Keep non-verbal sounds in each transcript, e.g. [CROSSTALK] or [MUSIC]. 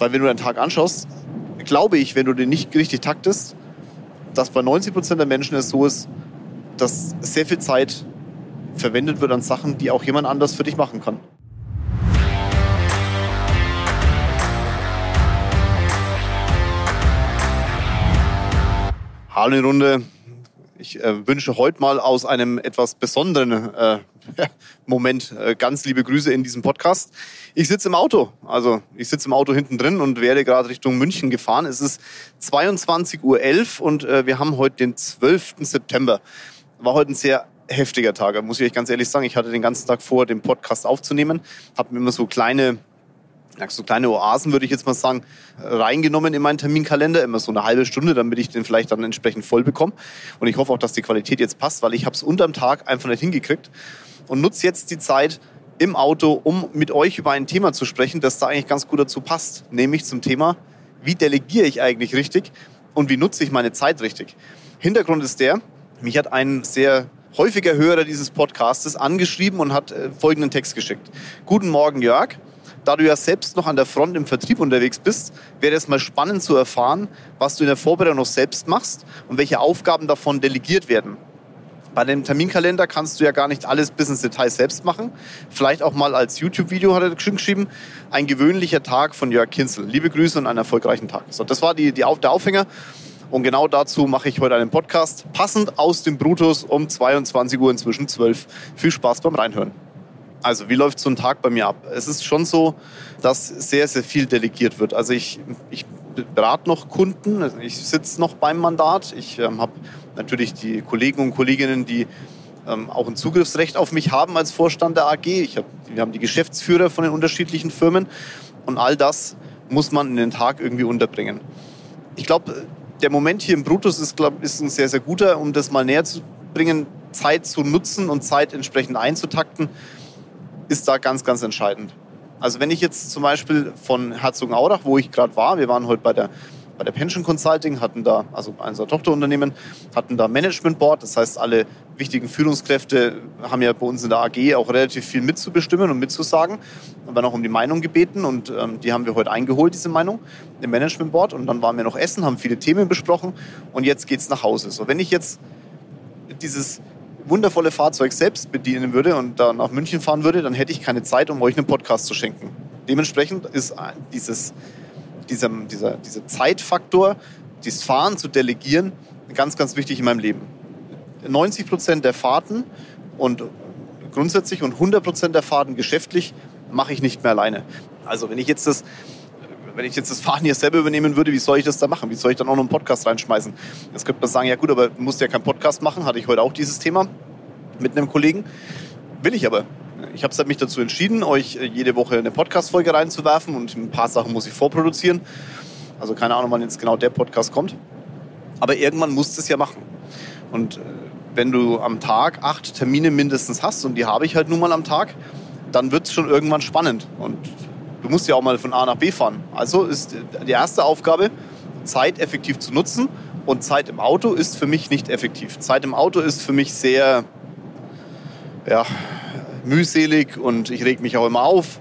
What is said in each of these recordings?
Weil wenn du deinen Tag anschaust, glaube ich, wenn du den nicht richtig taktest, dass bei 90 Prozent der Menschen es so ist, dass sehr viel Zeit verwendet wird an Sachen, die auch jemand anders für dich machen kann. Hallo in Runde. Ich äh, wünsche heute mal aus einem etwas besonderen äh, [LAUGHS] Moment äh, ganz liebe Grüße in diesem Podcast. Ich sitze im Auto, also ich sitze im Auto hinten drin und werde gerade Richtung München gefahren. Es ist 22.11 Uhr und äh, wir haben heute den 12. September. War heute ein sehr heftiger Tag, muss ich euch ganz ehrlich sagen. Ich hatte den ganzen Tag vor, den Podcast aufzunehmen, habe mir immer so kleine so kleine Oasen, würde ich jetzt mal sagen, reingenommen in meinen Terminkalender, immer so eine halbe Stunde, damit ich den vielleicht dann entsprechend voll bekomme. Und ich hoffe auch, dass die Qualität jetzt passt, weil ich habe es unterm Tag einfach nicht hingekriegt und nutze jetzt die Zeit im Auto, um mit euch über ein Thema zu sprechen, das da eigentlich ganz gut dazu passt, nämlich zum Thema, wie delegiere ich eigentlich richtig und wie nutze ich meine Zeit richtig. Hintergrund ist der, mich hat ein sehr häufiger Hörer dieses Podcastes angeschrieben und hat äh, folgenden Text geschickt. Guten Morgen, Jörg. Da du ja selbst noch an der Front im Vertrieb unterwegs bist, wäre es mal spannend zu erfahren, was du in der Vorbereitung noch selbst machst und welche Aufgaben davon delegiert werden. Bei dem Terminkalender kannst du ja gar nicht alles bis ins Detail selbst machen. Vielleicht auch mal als YouTube-Video hat er geschrieben. Ein gewöhnlicher Tag von Jörg Kinzel. Liebe Grüße und einen erfolgreichen Tag. So, das war die, die der Aufhänger. Und genau dazu mache ich heute einen Podcast, passend aus dem Brutus um 22 Uhr inzwischen 12. Viel Spaß beim Reinhören. Also, wie läuft so ein Tag bei mir ab? Es ist schon so, dass sehr, sehr viel delegiert wird. Also, ich, ich berate noch Kunden, ich sitze noch beim Mandat. Ich ähm, habe natürlich die Kollegen und Kolleginnen, die ähm, auch ein Zugriffsrecht auf mich haben als Vorstand der AG. Ich hab, wir haben die Geschäftsführer von den unterschiedlichen Firmen und all das muss man in den Tag irgendwie unterbringen. Ich glaube, der Moment hier im Brutus ist, glaub, ist ein sehr, sehr guter, um das mal näher zu bringen, Zeit zu nutzen und Zeit entsprechend einzutakten ist da ganz, ganz entscheidend. Also wenn ich jetzt zum Beispiel von Herzogenaurach, wo ich gerade war, wir waren heute bei der, bei der Pension Consulting, hatten da, also unser Tochterunternehmen, hatten da Management Board, das heißt alle wichtigen Führungskräfte haben ja bei uns in der AG auch relativ viel mitzubestimmen und mitzusagen. Wir waren auch um die Meinung gebeten und ähm, die haben wir heute eingeholt, diese Meinung, im Management Board. Und dann waren wir noch essen, haben viele Themen besprochen und jetzt geht es nach Hause. So, wenn ich jetzt dieses wundervolle Fahrzeug selbst bedienen würde und da nach München fahren würde, dann hätte ich keine Zeit, um euch einen Podcast zu schenken. Dementsprechend ist dieses, dieser, dieser, dieser Zeitfaktor, dieses Fahren zu delegieren, ganz, ganz wichtig in meinem Leben. 90 Prozent der Fahrten und grundsätzlich und 100 Prozent der Fahrten geschäftlich mache ich nicht mehr alleine. Also wenn ich jetzt das wenn ich jetzt das Fahren hier selber übernehmen würde, wie soll ich das da machen? Wie soll ich dann auch noch einen Podcast reinschmeißen? Jetzt könnte man sagen, ja gut, aber du musst ja keinen Podcast machen. Hatte ich heute auch dieses Thema mit einem Kollegen. Will ich aber. Ich habe mich dazu entschieden, euch jede Woche eine Podcast-Folge reinzuwerfen und ein paar Sachen muss ich vorproduzieren. Also keine Ahnung, wann jetzt genau der Podcast kommt. Aber irgendwann musst du es ja machen. Und äh, wenn du am Tag acht Termine mindestens hast, und die habe ich halt nun mal am Tag, dann wird es schon irgendwann spannend. Und du musst ja auch mal von A nach B fahren. Also ist die erste Aufgabe, Zeit effektiv zu nutzen. Und Zeit im Auto ist für mich nicht effektiv. Zeit im Auto ist für mich sehr ja, mühselig und ich reg mich auch immer auf,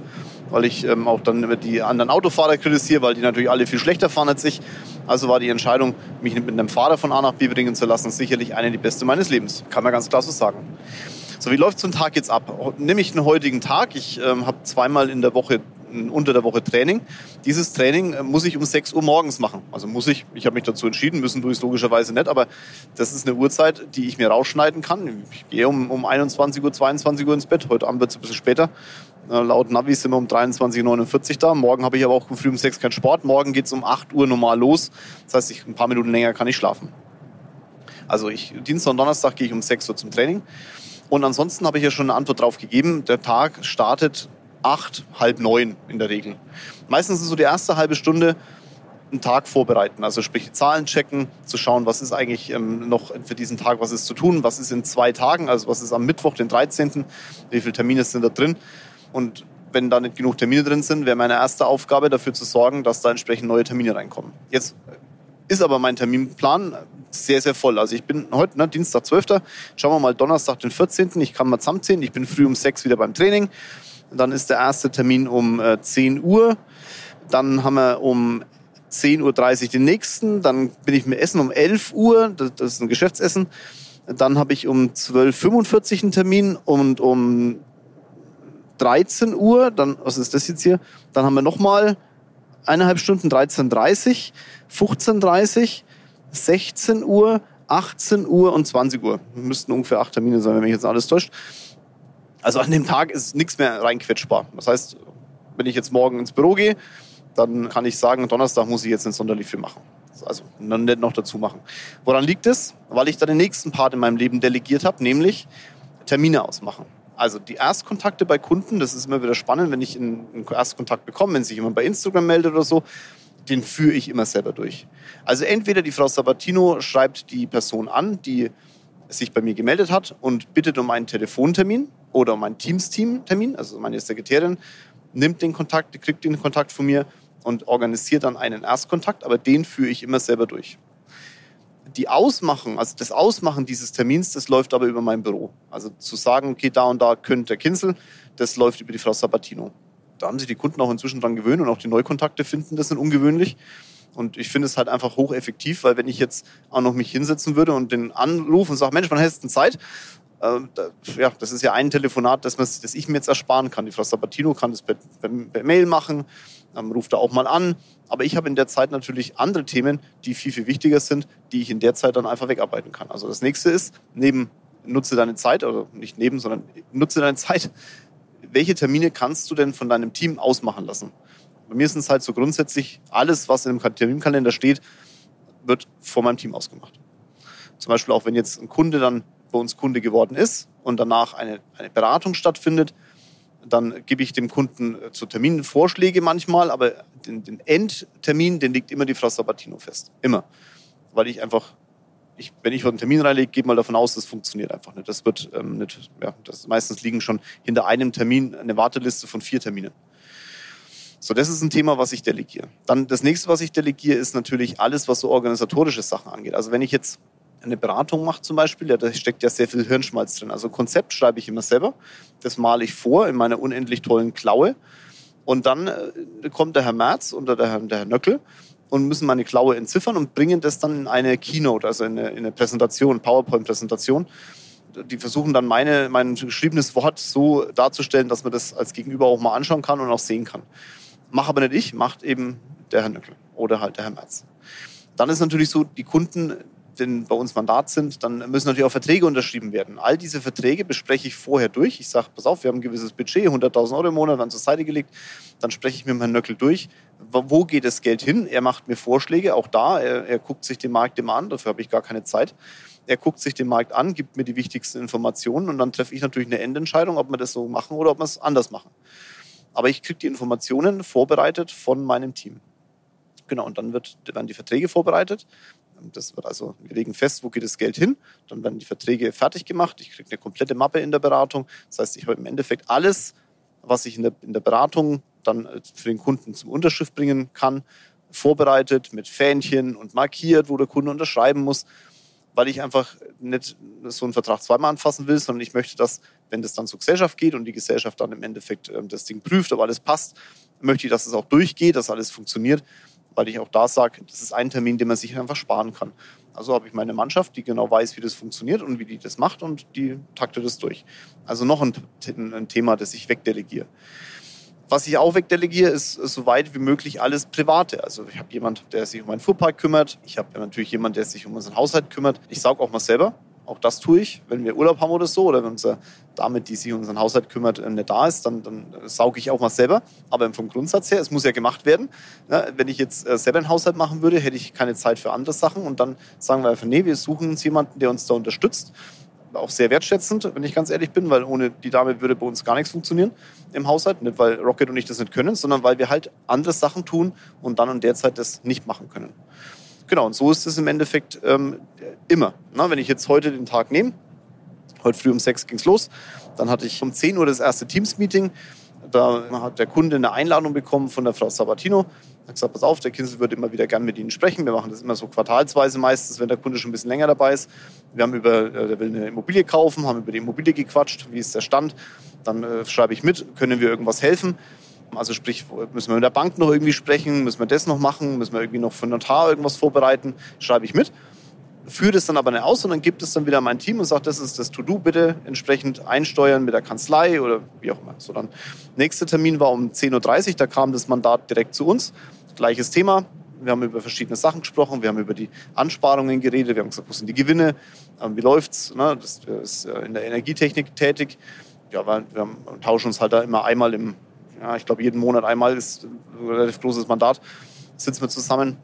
weil ich ähm, auch dann die anderen Autofahrer kritisiere, weil die natürlich alle viel schlechter fahren als ich. Also war die Entscheidung, mich mit einem Fahrer von A nach B bringen zu lassen, sicherlich eine die beste meines Lebens. Kann man ganz klar so sagen. So, wie läuft so ein Tag jetzt ab? Nehme ich den heutigen Tag. Ich ähm, habe zweimal in der Woche unter der Woche Training. Dieses Training äh, muss ich um 6 Uhr morgens machen. Also muss ich, ich habe mich dazu entschieden, müssen du es logischerweise nicht, aber das ist eine Uhrzeit, die ich mir rausschneiden kann. Ich gehe um, um 21 Uhr, 22 Uhr ins Bett. Heute Abend wird es ein bisschen später. Laut Navi sind wir um 23.49 Uhr da. Morgen habe ich aber auch früh um 6 keinen Sport. Morgen geht es um 8 Uhr normal los. Das heißt, ich, ein paar Minuten länger kann ich schlafen. Also ich, Dienstag und Donnerstag gehe ich um 6 Uhr zum Training. Und ansonsten habe ich ja schon eine Antwort drauf gegeben. Der Tag startet acht, halb neun in der Regel. Meistens ist so die erste halbe Stunde einen Tag vorbereiten, also sprich Zahlen checken, zu schauen, was ist eigentlich ähm, noch für diesen Tag, was ist zu tun, was ist in zwei Tagen, also was ist am Mittwoch, den 13., wie viele Termine sind da drin und wenn da nicht genug Termine drin sind, wäre meine erste Aufgabe dafür zu sorgen, dass da entsprechend neue Termine reinkommen. Jetzt ist aber mein Terminplan sehr, sehr voll. Also ich bin heute, ne, Dienstag 12. Schauen wir mal Donnerstag, den 14. Ich kann mal zusammenzählen. Ich bin früh um sechs wieder beim Training. Dann ist der erste Termin um 10 äh, Uhr. Dann haben wir um 10.30 Uhr den nächsten. Dann bin ich mit Essen um 11 Uhr. Das, das ist ein Geschäftsessen. Dann habe ich um 12.45 Uhr einen Termin und um 13 Uhr, dann, was ist das jetzt hier? Dann haben wir nochmal eineinhalb Stunden, 13.30 15.30 16 Uhr, 18 Uhr und 20 Uhr. Müssten ungefähr acht Termine sein, wenn mich jetzt alles täuscht. Also an dem Tag ist nichts mehr reinquetschbar. Das heißt, wenn ich jetzt morgen ins Büro gehe, dann kann ich sagen, Donnerstag muss ich jetzt nicht sonderlich viel machen. Also nicht noch dazu machen. Woran liegt es? Weil ich dann den nächsten Part in meinem Leben delegiert habe, nämlich Termine ausmachen. Also die Erstkontakte bei Kunden, das ist immer wieder spannend, wenn ich einen Erstkontakt bekomme, wenn sich jemand bei Instagram meldet oder so, den führe ich immer selber durch. Also entweder die Frau Sabatino schreibt die Person an, die sich bei mir gemeldet hat und bittet um einen Telefontermin oder um einen Teams-Team-Termin, also meine Sekretärin nimmt den Kontakt, kriegt den Kontakt von mir und organisiert dann einen Erstkontakt, aber den führe ich immer selber durch. Die Ausmachen, also das Ausmachen dieses Termins, das läuft aber über mein Büro. Also zu sagen, okay, da und da könnte der Kinzel, das läuft über die Frau Sabatino da haben sich die Kunden auch inzwischen dran gewöhnt und auch die Neukontakte finden das nicht ungewöhnlich. Und ich finde es halt einfach hocheffektiv, weil wenn ich jetzt auch noch mich hinsetzen würde und den anrufe und sage, Mensch, wann hast du Zeit? Äh, da, ja, das ist ja ein Telefonat, das, das ich mir jetzt ersparen kann. Die Frau Sabatino kann das per, per, per Mail machen, ähm, ruft da auch mal an. Aber ich habe in der Zeit natürlich andere Themen, die viel, viel wichtiger sind, die ich in der Zeit dann einfach wegarbeiten kann. Also das nächste ist, neben nutze deine Zeit, oder nicht neben, sondern nutze deine [LAUGHS] Zeit welche Termine kannst du denn von deinem Team ausmachen lassen? Bei mir ist es halt so grundsätzlich, alles, was in dem Terminkalender steht, wird von meinem Team ausgemacht. Zum Beispiel auch, wenn jetzt ein Kunde dann bei uns Kunde geworden ist und danach eine, eine Beratung stattfindet, dann gebe ich dem Kunden äh, zu Terminen Vorschläge manchmal, aber den, den Endtermin, den legt immer die Frau Sabatino fest. Immer. Weil ich einfach ich, wenn ich einen Termin reinlege, gehe mal davon aus, das funktioniert einfach nicht. Das wird ähm, nicht, ja, das meistens liegen schon hinter einem Termin eine Warteliste von vier Terminen. So, das ist ein Thema, was ich delegiere. Dann das nächste, was ich delegiere, ist natürlich alles, was so organisatorische Sachen angeht. Also wenn ich jetzt eine Beratung mache zum Beispiel, ja, da steckt ja sehr viel Hirnschmalz drin. Also Konzept schreibe ich immer selber. Das male ich vor in meiner unendlich tollen Klaue. Und dann äh, kommt der Herr Merz oder der Herr, der Herr Nöckel und müssen meine Klaue entziffern und bringen das dann in eine Keynote, also in eine, in eine Präsentation, PowerPoint-Präsentation. Die versuchen dann meine, mein geschriebenes Wort so darzustellen, dass man das als Gegenüber auch mal anschauen kann und auch sehen kann. Mach aber nicht ich, macht eben der Herr Nöckel oder halt der Herr Merz. Dann ist natürlich so, die Kunden, denn bei uns Mandat sind, dann müssen natürlich auch Verträge unterschrieben werden. All diese Verträge bespreche ich vorher durch. Ich sage, pass auf, wir haben ein gewisses Budget, 100.000 Euro im Monat, dann zur Seite gelegt. Dann spreche ich mit Herrn Nöckel durch, wo geht das Geld hin? Er macht mir Vorschläge, auch da. Er, er guckt sich den Markt immer an, dafür habe ich gar keine Zeit. Er guckt sich den Markt an, gibt mir die wichtigsten Informationen und dann treffe ich natürlich eine Endentscheidung, ob wir das so machen oder ob wir es anders machen. Aber ich kriege die Informationen vorbereitet von meinem Team. Genau, und dann wird, werden die Verträge vorbereitet. Das wird also, wir legen fest, wo geht das Geld hin. Dann werden die Verträge fertig gemacht. Ich kriege eine komplette Mappe in der Beratung. Das heißt, ich habe im Endeffekt alles, was ich in der, in der Beratung dann äh, für den Kunden zum Unterschrift bringen kann, vorbereitet mit Fähnchen und markiert, wo der Kunde unterschreiben muss, weil ich einfach nicht so einen Vertrag zweimal anfassen will, sondern ich möchte, dass, wenn das dann zur Gesellschaft geht und die Gesellschaft dann im Endeffekt ähm, das Ding prüft, ob alles passt, möchte ich, dass es auch durchgeht, dass alles funktioniert, weil ich auch da sage, das ist ein Termin, den man sich einfach sparen kann. Also habe ich meine Mannschaft, die genau weiß, wie das funktioniert und wie die das macht und die taktet das durch. Also noch ein, ein Thema, das ich wegdelegiere. Was ich auch wegdelegiere, ist so weit wie möglich alles Private. Also ich habe jemanden, der sich um meinen Fuhrpark kümmert. Ich habe natürlich jemanden, der sich um unseren Haushalt kümmert. Ich sauge auch mal selber. Auch das tue ich, wenn wir Urlaub haben oder so. Oder wenn unsere Dame, die sich um unseren Haushalt kümmert, äh, nicht da ist, dann, dann sauge ich auch mal selber. Aber vom Grundsatz her, es muss ja gemacht werden. Ja, wenn ich jetzt äh, selber einen Haushalt machen würde, hätte ich keine Zeit für andere Sachen. Und dann sagen wir einfach, nee, wir suchen uns jemanden, der uns da unterstützt auch sehr wertschätzend, wenn ich ganz ehrlich bin, weil ohne die Dame würde bei uns gar nichts funktionieren im Haushalt. Nicht, weil Rocket und ich das nicht können, sondern weil wir halt andere Sachen tun und dann und derzeit das nicht machen können. Genau, und so ist es im Endeffekt ähm, immer. Na, wenn ich jetzt heute den Tag nehme, heute früh um sechs ging es los, dann hatte ich um 10 Uhr das erste Teams-Meeting. Da hat der Kunde eine Einladung bekommen von der Frau Sabatino habe gesagt, pass auf, der Kinsel würde immer wieder gern mit Ihnen sprechen. Wir machen das immer so quartalsweise meistens, wenn der Kunde schon ein bisschen länger dabei ist. Wir haben über, äh, der will eine Immobilie kaufen, haben über die Immobilie gequatscht, wie ist der Stand. Dann äh, schreibe ich mit, können wir irgendwas helfen. Also sprich, müssen wir mit der Bank noch irgendwie sprechen, müssen wir das noch machen, müssen wir irgendwie noch für Notar irgendwas vorbereiten, schreibe ich mit. Führe das dann aber nicht aus und dann gibt es dann wieder mein Team und sagt, das ist das To-Do, bitte entsprechend einsteuern mit der Kanzlei oder wie auch immer. So, dann nächster Termin war um 10.30 Uhr, da kam das Mandat direkt zu uns. Gleiches Thema, wir haben über verschiedene Sachen gesprochen, wir haben über die Ansparungen geredet, wir haben gesagt, wo sind die Gewinne, ähm, wie läuft's, ne? das ist äh, in der Energietechnik tätig. Ja, wir, haben, tauschen uns halt da immer einmal im, ja, ich glaube jeden Monat einmal ist ein relativ großes Mandat, sitzen wir zusammen,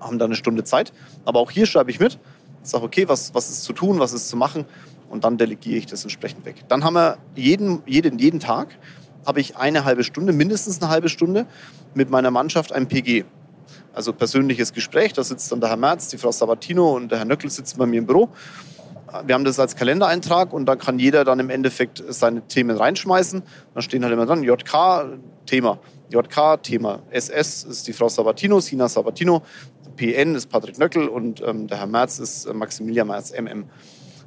haben da eine Stunde Zeit. Aber auch hier schreibe ich mit, sage, okay, was, was ist zu tun, was ist zu machen und dann delegiere ich das entsprechend weg. Dann haben wir jeden, jeden, jeden Tag habe ich eine halbe Stunde, mindestens eine halbe Stunde mit meiner Mannschaft ein PG. Also persönliches Gespräch, da sitzt dann der Herr Merz, die Frau Sabatino und der Herr Nöckel sitzen bei mir im Büro. Wir haben das als Kalendereintrag und da kann jeder dann im Endeffekt seine Themen reinschmeißen. Dann stehen halt immer dran, JK, Thema. JK, Thema. SS ist die Frau Sabatino, Sina Sabatino. PN ist Patrick Nöckel und ähm, der Herr Merz ist äh, Maximilian Merz, MM.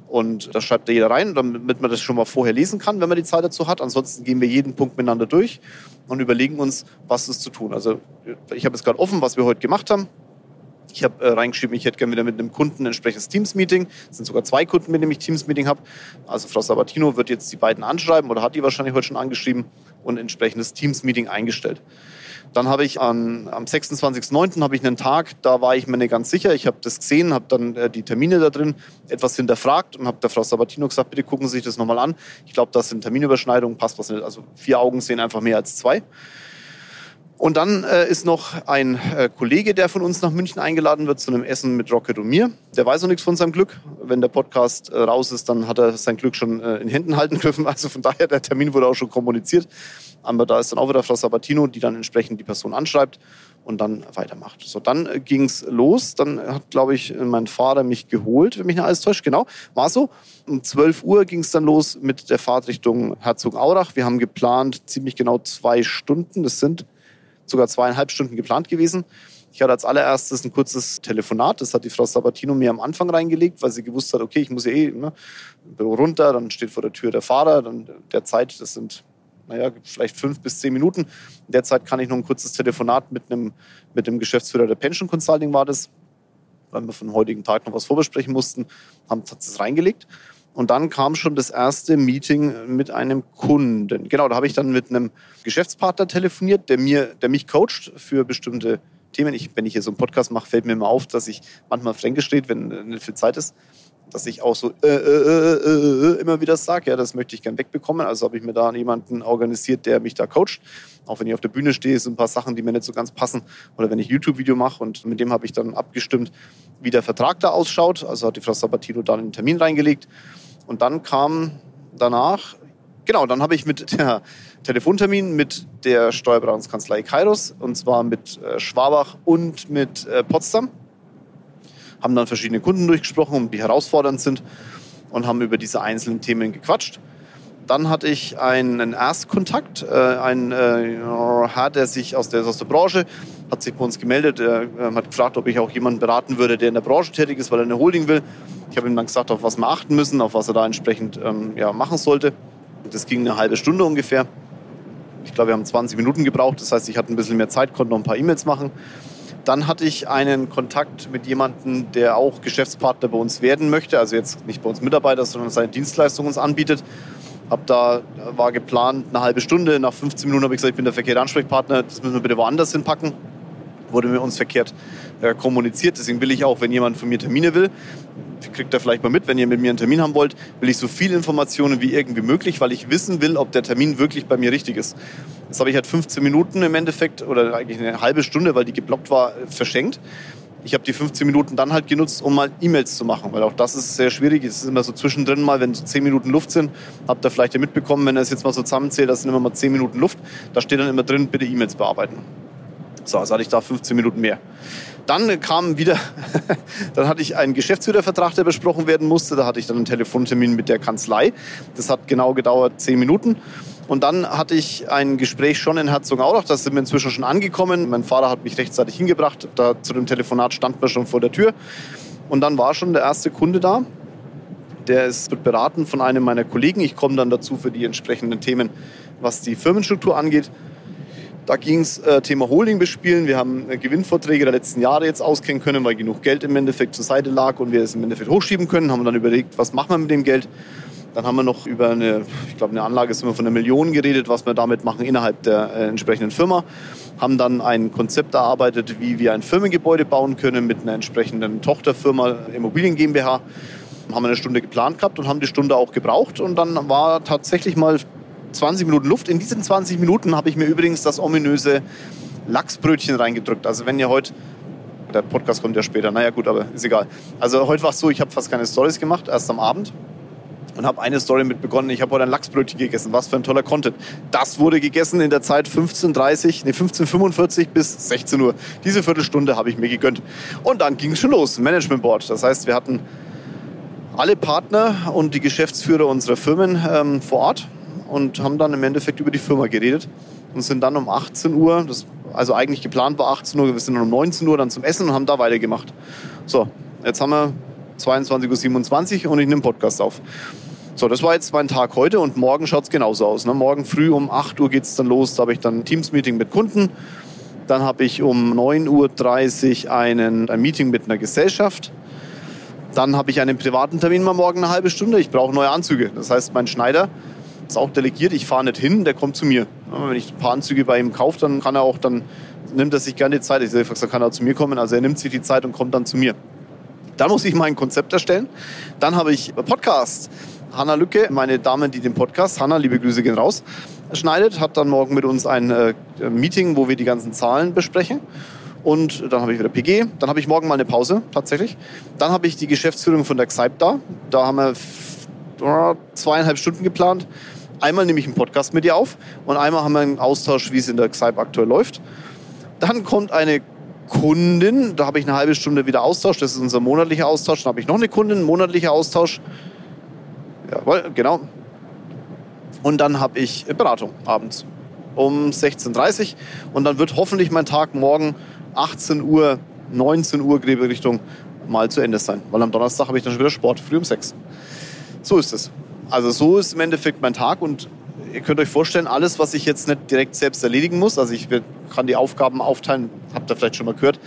Und da schreibt da jeder rein, damit man das schon mal vorher lesen kann, wenn man die Zeit dazu hat. Ansonsten gehen wir jeden Punkt miteinander durch und überlegen uns, was ist zu tun. Also ich habe jetzt gerade offen, was wir heute gemacht haben. Ich habe äh, reingeschrieben, ich hätte gerne wieder mit einem Kunden ein entsprechendes Teams-Meeting. Es sind sogar zwei Kunden, mit denen ich Teams-Meeting habe. Also Frau Sabatino wird jetzt die beiden anschreiben oder hat die wahrscheinlich heute schon angeschrieben und ein entsprechendes Teams-Meeting eingestellt. Dann habe ich an, am 26.09. habe ich einen Tag, da war ich mir nicht ganz sicher. Ich habe das gesehen, habe dann äh, die Termine da drin etwas hinterfragt und habe der Frau Sabatino gesagt, bitte gucken Sie sich das nochmal an. Ich glaube, das sind Terminüberschneidungen, passt was nicht. Also vier Augen sehen einfach mehr als zwei. Und dann äh, ist noch ein äh, Kollege, der von uns nach München eingeladen wird zu einem Essen mit Rocket und mir. Der weiß noch nichts von seinem Glück. Wenn der Podcast äh, raus ist, dann hat er sein Glück schon äh, in Händen halten dürfen. [LAUGHS] Also von daher, der Termin wurde auch schon kommuniziert. Aber da ist dann auch wieder Frau Sabatino, die dann entsprechend die Person anschreibt und dann weitermacht. So, dann äh, ging es los. Dann hat, glaube ich, mein Vater mich geholt, wenn mich nicht alles täuscht. Genau, war so. Um 12 Uhr ging es dann los mit der Fahrt Richtung Herzogenaurach. Wir haben geplant ziemlich genau zwei Stunden. Das sind sogar zweieinhalb Stunden geplant gewesen. Ich hatte als allererstes ein kurzes Telefonat. Das hat die Frau Sabatino mir am Anfang reingelegt, weil sie gewusst hat, okay, ich muss ja eh ne, Büro runter, dann steht vor der Tür der Fahrer, dann der Zeit, das sind naja, vielleicht fünf bis zehn Minuten. In der Zeit kann ich noch ein kurzes Telefonat mit einem, mit dem Geschäftsführer der Pension Consulting war das, weil wir von heutigen Tag noch was vorbesprechen mussten, haben es reingelegt. Und dann kam schon das erste Meeting mit einem Kunden. Genau, da habe ich dann mit einem Geschäftspartner telefoniert, der, mir, der mich coacht für bestimmte Themen. Ich, wenn ich hier so einen Podcast mache, fällt mir immer auf, dass ich manchmal fränkisch steht, wenn nicht viel Zeit ist. Dass ich auch so äh, äh, äh, immer wieder sage, ja, das möchte ich gern wegbekommen. Also habe ich mir da jemanden organisiert, der mich da coacht. Auch wenn ich auf der Bühne stehe, sind ein paar Sachen, die mir nicht so ganz passen. Oder wenn ich YouTube-Video mache und mit dem habe ich dann abgestimmt, wie der Vertrag da ausschaut. Also hat die Frau Sabatino dann einen Termin reingelegt. Und dann kam danach, genau, dann habe ich mit [LAUGHS] der Telefontermin mit der Steuerberatungskanzlei Kairos und zwar mit äh, Schwabach und mit äh, Potsdam. Haben dann verschiedene Kunden durchgesprochen, die herausfordernd sind und haben über diese einzelnen Themen gequatscht. Dann hatte ich einen Erstkontakt, äh, ein Herr, der sich aus der, aus der Branche, hat sich bei uns gemeldet, er äh, hat gefragt, ob ich auch jemanden beraten würde, der in der Branche tätig ist, weil er eine Holding will. Ich habe ihm dann gesagt, auf was wir achten müssen, auf was er da entsprechend ähm, ja, machen sollte. Das ging eine halbe Stunde ungefähr. Ich glaube, wir haben 20 Minuten gebraucht. Das heißt, ich hatte ein bisschen mehr Zeit, konnte noch ein paar E-Mails machen. Dann hatte ich einen Kontakt mit jemandem, der auch Geschäftspartner bei uns werden möchte. Also jetzt nicht bei uns Mitarbeiter, sondern seine Dienstleistung uns anbietet. Hab da, war geplant eine halbe Stunde. Nach 15 Minuten habe ich gesagt, ich bin der verkehrte Ansprechpartner. Das müssen wir bitte woanders hinpacken. Wurde mir uns verkehrt äh, kommuniziert. Deswegen will ich auch, wenn jemand von mir Termine will, kriegt er vielleicht mal mit, wenn ihr mit mir einen Termin haben wollt, will ich so viel Informationen wie irgendwie möglich, weil ich wissen will, ob der Termin wirklich bei mir richtig ist. Das habe ich halt 15 Minuten im Endeffekt oder eigentlich eine halbe Stunde, weil die geblockt war, verschenkt. Ich habe die 15 Minuten dann halt genutzt, um mal E-Mails zu machen, weil auch das ist sehr schwierig. Es ist immer so zwischendrin mal, wenn so 10 Minuten Luft sind, habt ihr vielleicht ja mitbekommen, wenn ihr es jetzt mal so zusammenzählt, das sind immer mal 10 Minuten Luft. Da steht dann immer drin, bitte E-Mails bearbeiten. So, also hatte ich da 15 Minuten mehr. Dann kam wieder, [LAUGHS] dann hatte ich einen Geschäftsführervertrag, der besprochen werden musste. Da hatte ich dann einen Telefontermin mit der Kanzlei. Das hat genau gedauert, 10 Minuten. Und dann hatte ich ein Gespräch schon in Herzogenaurach, da sind wir inzwischen schon angekommen. Mein Vater hat mich rechtzeitig hingebracht, da zu dem Telefonat stand man schon vor der Tür. Und dann war schon der erste Kunde da. Der ist wird beraten von einem meiner Kollegen. Ich komme dann dazu für die entsprechenden Themen, was die Firmenstruktur angeht. Da ging es äh, Thema Holding bespielen. Wir haben äh, Gewinnvorträge der letzten Jahre jetzt auskennen können, weil genug Geld im Endeffekt zur Seite lag und wir es im Endeffekt hochschieben können. Haben dann überlegt, was machen wir mit dem Geld. Dann haben wir noch über eine, ich glaube, eine Anlage ist immer von einer Million geredet, was wir damit machen innerhalb der äh, entsprechenden Firma. Haben dann ein Konzept erarbeitet, wie wir ein Firmengebäude bauen können mit einer entsprechenden Tochterfirma Immobilien GmbH. Haben eine Stunde geplant gehabt und haben die Stunde auch gebraucht. Und dann war tatsächlich mal 20 Minuten Luft. In diesen 20 Minuten habe ich mir übrigens das ominöse Lachsbrötchen reingedrückt. Also wenn ihr heute der Podcast kommt ja später. Naja, gut, aber ist egal. Also heute war es so, ich habe fast keine Stories gemacht, erst am Abend und habe eine Story mit begonnen. Ich habe heute ein Lachsbrötchen gegessen. Was für ein toller Content. Das wurde gegessen in der Zeit 15.30, nee, 15.45 bis 16 Uhr. Diese Viertelstunde habe ich mir gegönnt. Und dann ging es schon los, Management Board. Das heißt, wir hatten alle Partner und die Geschäftsführer unserer Firmen ähm, vor Ort und haben dann im Endeffekt über die Firma geredet und sind dann um 18 Uhr, das, also eigentlich geplant war 18 Uhr, wir sind dann um 19 Uhr dann zum Essen und haben da weitergemacht. So, jetzt haben wir 22.27 Uhr und ich nehme Podcast auf. So, das war jetzt mein Tag heute und morgen schaut es genauso aus. Ne? Morgen früh um 8 Uhr geht es dann los, da habe ich dann ein Teams-Meeting mit Kunden. Dann habe ich um 9.30 Uhr einen, ein Meeting mit einer Gesellschaft. Dann habe ich einen privaten Termin mal morgen eine halbe Stunde. Ich brauche neue Anzüge. Das heißt, mein Schneider ist auch delegiert. Ich fahre nicht hin, der kommt zu mir. Wenn ich ein paar Anzüge bei ihm kaufe, dann kann er auch, dann nimmt er sich gerne die Zeit. Ich sage, dann kann er zu mir kommen. Also er nimmt sich die Zeit und kommt dann zu mir. Dann muss ich mein Konzept erstellen. Dann habe ich Podcast. Hanna Lücke, meine Dame, die den Podcast, Hanna, liebe Grüße gehen raus, schneidet, hat dann morgen mit uns ein äh, Meeting, wo wir die ganzen Zahlen besprechen. Und dann habe ich wieder PG. Dann habe ich morgen mal eine Pause, tatsächlich. Dann habe ich die Geschäftsführung von der Xype da. Da haben wir zweieinhalb Stunden geplant. Einmal nehme ich einen Podcast mit ihr auf und einmal haben wir einen Austausch, wie es in der Xype aktuell läuft. Dann kommt eine Kundin, da habe ich eine halbe Stunde wieder Austausch, das ist unser monatlicher Austausch. Dann habe ich noch eine Kundin, monatlicher Austausch. Jawohl, genau. Und dann habe ich Beratung abends um 16.30 Uhr. Und dann wird hoffentlich mein Tag morgen 18 Uhr, 19 Uhr Gräberichtung mal zu Ende sein. Weil am Donnerstag habe ich dann schon wieder Sport, früh um 6. So ist es. Also so ist im Endeffekt mein Tag und ihr könnt euch vorstellen, alles, was ich jetzt nicht direkt selbst erledigen muss, also ich kann die Aufgaben aufteilen, habt ihr vielleicht schon mal gehört,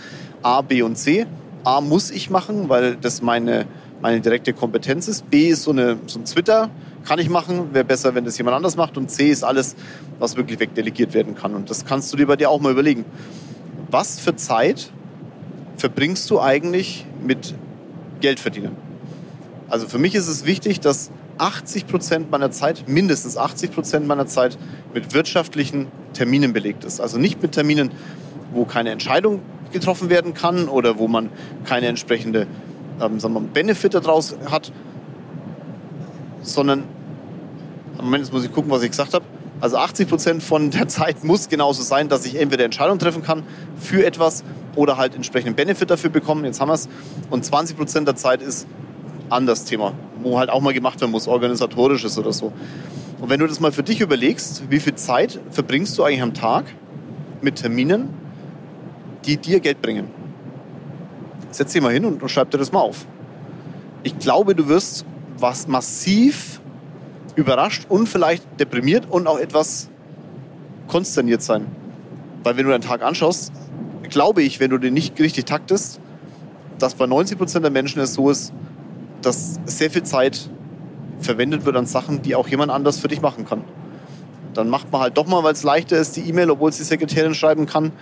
A, B und C. A muss ich machen, weil das meine meine direkte Kompetenz ist. B ist so, eine, so ein Twitter, kann ich machen, wäre besser, wenn das jemand anders macht. Und C ist alles, was wirklich wegdelegiert werden kann. Und das kannst du dir bei dir auch mal überlegen. Was für Zeit verbringst du eigentlich mit Geld verdienen? Also für mich ist es wichtig, dass 80 Prozent meiner Zeit, mindestens 80 Prozent meiner Zeit mit wirtschaftlichen Terminen belegt ist. Also nicht mit Terminen, wo keine Entscheidung getroffen werden kann oder wo man keine entsprechende ähm, sagen wir, Benefit daraus hat, sondern, Moment, jetzt muss ich gucken, was ich gesagt habe. Also 80 Prozent von der Zeit muss genauso sein, dass ich entweder Entscheidungen treffen kann für etwas oder halt entsprechenden Benefit dafür bekommen. Jetzt haben wir es. Und 20 Prozent der Zeit ist anders Thema, wo halt auch mal gemacht werden muss, organisatorisches oder so. Und wenn du das mal für dich überlegst, wie viel Zeit verbringst du eigentlich am Tag mit Terminen, die dir Geld bringen? Setz dich mal hin und, schreib dir das mal auf. Ich glaube, du wirst was massiv überrascht und vielleicht deprimiert und auch etwas konsterniert sein. Weil wenn du deinen Tag anschaust, glaube ich, wenn du den nicht richtig taktest, dass bei 90 Prozent der Menschen es so ist, dass sehr viel Zeit verwendet wird an Sachen, die auch jemand anders für dich machen kann. Dann macht man halt doch mal, weil es leichter ist, die E-Mail, obwohl es die Sekretärin schreiben kann.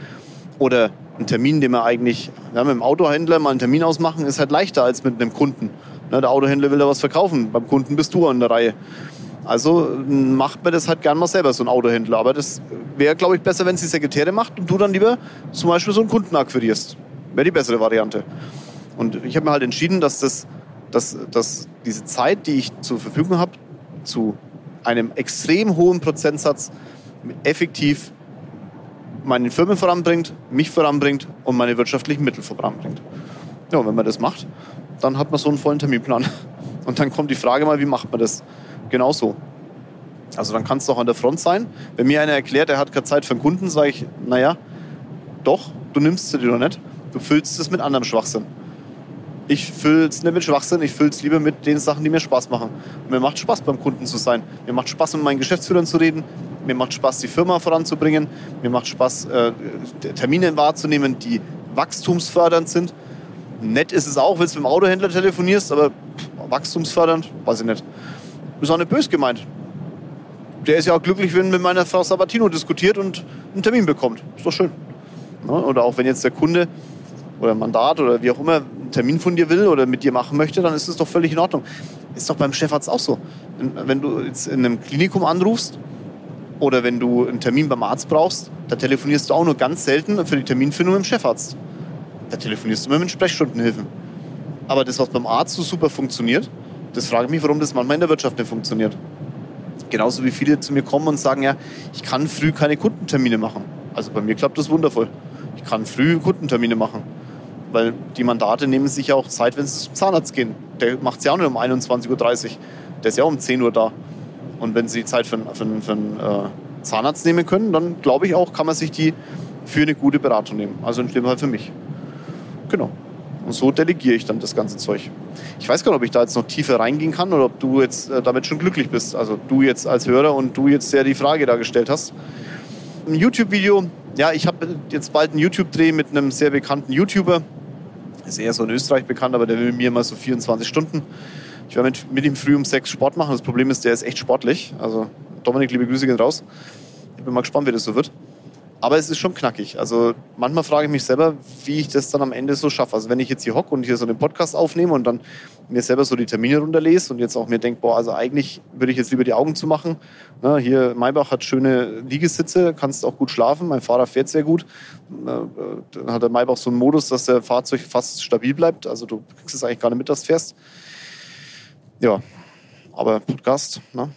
Oder ein Termin, den wir eigentlich ja, mit dem Autohändler mal einen Termin ausmachen, ist halt leichter als mit einem Kunden. Ne, der Autohändler will da was verkaufen, beim Kunden bist du an der Reihe. Also macht man das halt gern mal selber, so ein Autohändler. Aber das wäre, glaube ich, besser, wenn es die Sekretärin macht und du dann lieber zum Beispiel so einen Kunden akquirierst. Wäre die bessere Variante. Und ich habe mir halt entschieden, dass, das, dass, dass diese Zeit, die ich zur Verfügung habe, zu einem extrem hohen Prozentsatz effektiv meine Firmen voranbringt, mich voranbringt und meine wirtschaftlichen Mittel voranbringt. Ja, und wenn man das macht, dann hat man so einen vollen Terminplan. [LAUGHS] Und dann kommt die Frage mal, wie macht man das? Genauso. Also dann kann es doch an der Front sein. Wenn mir einer erklärt, er hat keine Zeit für einen Kunden, sage ich, naja, doch, du nimmst sie dir doch nicht. Du füllst es mit anderem Schwachsinn. Ich fülle es nicht mit Schwachsinn, ich fülle es lieber mit den Sachen, die mir Spaß machen. Und mir macht Spaß, beim Kunden zu sein. Mir macht Spaß, mit meinen Geschäftsführern zu reden. Mir macht Spaß, die Firma voranzubringen. Mir macht Spaß, äh, Termine wahrzunehmen, die wachstumsfördernd sind. Nett ist es auch, wenn du mit dem Autohändler telefonierst, aber wachstumsfördernd, weiß ich nicht. Ist auch nicht böse gemeint. Der ist ja auch glücklich, wenn mit meiner Frau Sabatino diskutiert und einen Termin bekommt. Ist doch schön. Ja, oder auch wenn jetzt der Kunde oder Mandat oder wie auch immer einen Termin von dir will oder mit dir machen möchte, dann ist es doch völlig in Ordnung. Ist doch beim Chefarzt auch so. Wenn du jetzt in einem Klinikum anrufst oder wenn du einen Termin beim Arzt brauchst, da telefonierst du auch nur ganz selten für die Terminfindung mit dem Chefarzt. Da telefonierst du immer mit Sprechstundenhilfen. Aber das, was beim Arzt so super funktioniert, das frage ich mich, warum das manchmal in der Wirtschaft nicht funktioniert. Genauso wie viele zu mir kommen und sagen, ja, ich kann früh keine Kundentermine machen. Also bei mir klappt das wundervoll. Ich kann früh Kundentermine machen. Weil die Mandate nehmen sich ja auch Zeit, wenn sie zum Zahnarzt gehen. Der macht es ja auch nicht um 21.30 Uhr. Der ist ja auch um 10 Uhr da. Und wenn sie Zeit für, für, für einen äh, Zahnarzt nehmen können, dann glaube ich auch, kann man sich die für eine gute Beratung nehmen. Also in dem Fall für mich. Genau. Und so delegiere ich dann das ganze Zeug. Ich weiß gar nicht, ob ich da jetzt noch tiefer reingehen kann oder ob du jetzt äh, damit schon glücklich bist. Also du jetzt als Hörer und du jetzt der die Frage da gestellt hast. Ein YouTube-Video, ja, ich habe jetzt bald einen YouTube-Dreh mit einem sehr bekannten YouTuber. Ist eher so in Österreich bekannt, aber der will mit mir mal so 24 Stunden. Ich werde mit, mit ihm früh um sechs Sport machen. Das Problem ist, der ist echt sportlich. Also Dominik, liebe Grüße gehen raus. Ich bin mal gespannt, wie das so wird. Aber es ist schon knackig. Also manchmal frage ich mich selber, wie ich das dann am Ende so schaffe. Also wenn ich jetzt hier hocke und hier so einen Podcast aufnehme und dann mir selber so die Termine runterlese und jetzt auch mir denke, boah, also eigentlich würde ich jetzt lieber die Augen zumachen. Na, hier Maybach hat schöne Liegesitze, kannst auch gut schlafen. Mein Fahrer fährt sehr gut. Dann hat der Maybach so einen Modus, dass der Fahrzeug fast stabil bleibt. Also du kriegst es eigentlich gar nicht mit, dass du fährst. Ja, aber Podcast, na,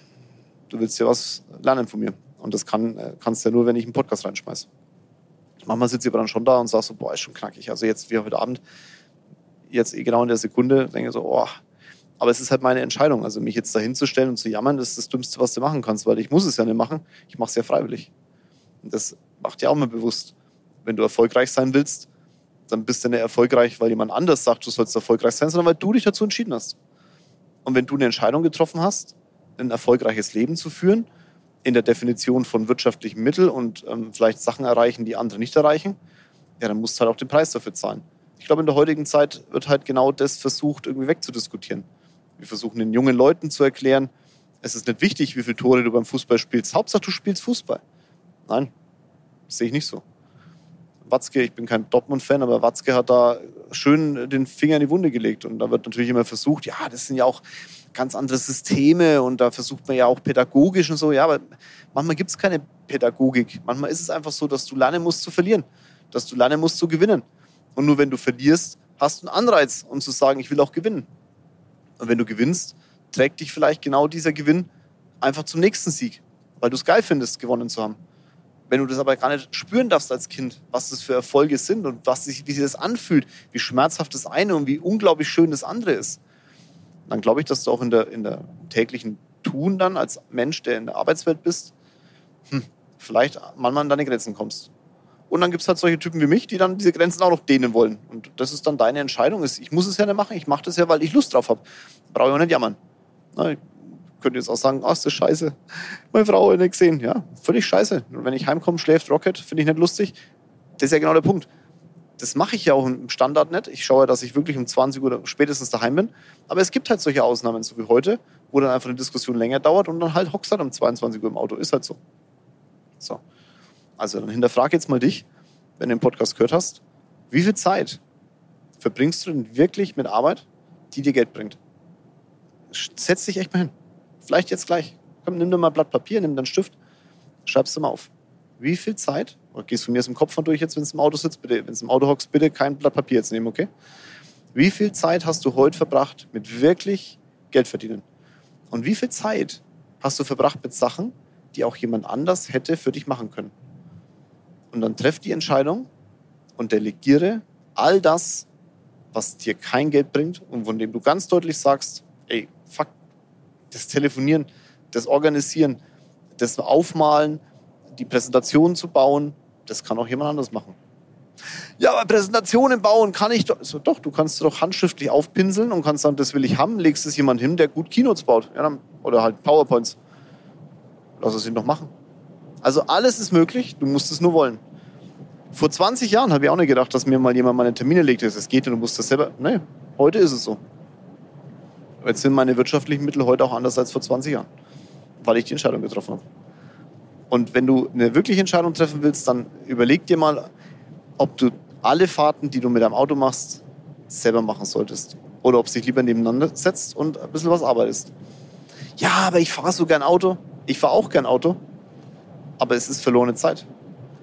du willst ja was lernen von mir. Und das kann, äh, kannst du ja nur, wenn ich einen Podcast reinschmeiße. Manchmal sitze ich aber dann schon da und sage so, boah, ist schon knackig. Also jetzt wie heute Abend, jetzt eh genau in der Sekunde, denke ich so, oh. Aber es ist halt meine Entscheidung. Also mich jetzt da hinzustellen und zu jammern, das ist das Dümmste, was du machen kannst, weil ich muss es ja nicht machen. Ich mache es ja freiwillig. Und das macht dir auch mal bewusst. Wenn du erfolgreich sein willst, dann bist du nicht erfolgreich, weil jemand anders sagt, du sollst erfolgreich sein, sondern weil du dich dazu entschieden hast. Und wenn du eine Entscheidung getroffen hast, ein erfolgreiches Leben zu führen, in der Definition von wirtschaftlichen Mitteln und ähm, vielleicht Sachen erreichen, die andere nicht erreichen, ja, dann musst du halt auch den Preis dafür zahlen. Ich glaube, in der heutigen Zeit wird halt genau das versucht, irgendwie wegzudiskutieren. Wir versuchen den jungen Leuten zu erklären, es ist nicht wichtig, wie viele Tore du beim Fußball spielst. Hauptsache, du spielst Fußball. Nein, sehe ich nicht so. Watzke, ich bin kein Dortmund-Fan, aber Watzke hat da schön den Finger in die Wunde gelegt. Und da wird natürlich immer versucht, ja, das sind ja auch ganz andere Systeme und da versucht man ja auch pädagogisch und so. Ja, aber manchmal gibt es keine Pädagogik. Manchmal ist es einfach so, dass du lernen musst zu verlieren, dass du lernen musst zu gewinnen. Und nur wenn du verlierst, hast du einen Anreiz, um zu sagen, ich will auch gewinnen. Und wenn du gewinnst, trägt dich vielleicht genau dieser Gewinn einfach zum nächsten Sieg, weil du es geil findest, gewonnen zu haben. Wenn du das aber gar nicht spüren darfst als Kind, was das für Erfolge sind und was sich, wie sich das anfühlt, wie schmerzhaft das eine und wie unglaublich schön das andere ist, dann glaube ich, dass du auch in der, in der täglichen Tun dann als Mensch, der in der Arbeitswelt bist, hm, vielleicht manchmal an deine Grenzen kommst. Und dann gibt es halt solche Typen wie mich, die dann diese Grenzen auch noch dehnen wollen. Und das ist dann deine Entscheidung. Ich muss es ja nicht machen, ich mache das ja, weil ich Lust drauf habe. Brauche ich auch nicht jammern. ich könnte jetzt auch sagen, ach, oh, ist das scheiße. Meine Frau hat nicht gesehen. Ja, völlig scheiße. Und wenn ich heimkomme, schläft Rocket, finde ich nicht lustig. Das ist ja genau der Punkt das mache ich ja auch im Standard nicht. Ich schaue, dass ich wirklich um 20 Uhr spätestens daheim bin. Aber es gibt halt solche Ausnahmen, so wie heute, wo dann einfach eine Diskussion länger dauert und dann halt hockst halt um 22 Uhr im Auto. Ist halt so. So. Also dann hinterfrag jetzt mal dich, wenn du den Podcast gehört hast, wie viel Zeit verbringst du denn wirklich mit Arbeit, die dir Geld bringt? Setz dich echt mal hin. Vielleicht jetzt gleich. Komm, nimm dir mal ein Blatt Papier, nimm deinen Stift, schreibst du mal auf. Wie viel Zeit gehst du mir aus dem Kopf von durch jetzt, wenn es im Auto sitzt? Bitte, wenn es im Auto hockst, bitte kein Blatt Papier jetzt nehmen, okay? Wie viel Zeit hast du heute verbracht mit wirklich Geld verdienen? Und wie viel Zeit hast du verbracht mit Sachen, die auch jemand anders hätte für dich machen können? Und dann treff die Entscheidung und delegiere all das, was dir kein Geld bringt und von dem du ganz deutlich sagst, ey, fuck, das Telefonieren, das Organisieren, das Aufmalen, die Präsentation zu bauen, das kann auch jemand anders machen. Ja, aber Präsentationen bauen kann ich doch. So, doch, du kannst doch handschriftlich aufpinseln und kannst sagen, das will ich haben, legst es jemand hin, der gut Keynotes baut. Ja, oder halt PowerPoints. Lass es ihn doch machen. Also alles ist möglich, du musst es nur wollen. Vor 20 Jahren habe ich auch nicht gedacht, dass mir mal jemand meine Termine legt, es geht und du musst das selber. Nee, heute ist es so. Jetzt sind meine wirtschaftlichen Mittel heute auch anders als vor 20 Jahren, weil ich die Entscheidung getroffen habe. Und wenn du eine wirkliche Entscheidung treffen willst, dann überleg dir mal, ob du alle Fahrten, die du mit deinem Auto machst, selber machen solltest. Oder ob du dich lieber nebeneinander setzt und ein bisschen was arbeitest. Ja, aber ich fahre so gern Auto. Ich fahre auch gern Auto. Aber es ist verlorene Zeit.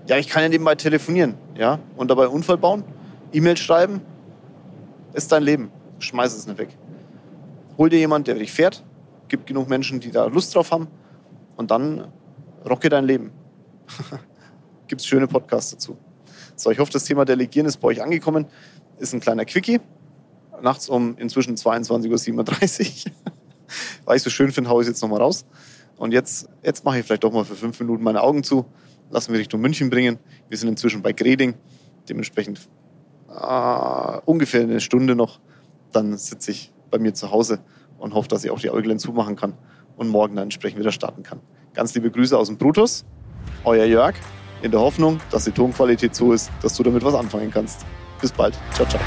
Ja, ich kann ja nebenbei telefonieren. Ja? Und dabei Unfall bauen, E-Mail schreiben, ist dein Leben. Schmeiß es nicht weg. Hol dir jemand, der dich fährt. Gibt genug Menschen, die da Lust drauf haben. Und dann rocke dein Leben. [LAUGHS] Gibt es schöne Podcasts dazu. So, ich hoffe, das Thema Delegieren ist bei euch angekommen. Ist ein kleiner Quickie. Nachts um inzwischen 22.37 Uhr. Weil [LAUGHS] ich so schön finde, haue ich es jetzt nochmal raus. Und jetzt, jetzt mache ich vielleicht doch mal für fünf Minuten meine Augen zu. Lassen wir Richtung München bringen. Wir sind inzwischen bei Greding. Dementsprechend äh, ungefähr eine Stunde noch. Dann sitze ich bei mir zu Hause und hoffe, dass ich auch die Äuglein zumachen kann und morgen dann entsprechend wieder starten kann. Ganz liebe Grüße aus dem Brutus. Euer Jörg. In der Hoffnung, dass die Tonqualität so ist, dass du damit was anfangen kannst. Bis bald. Ciao, ciao.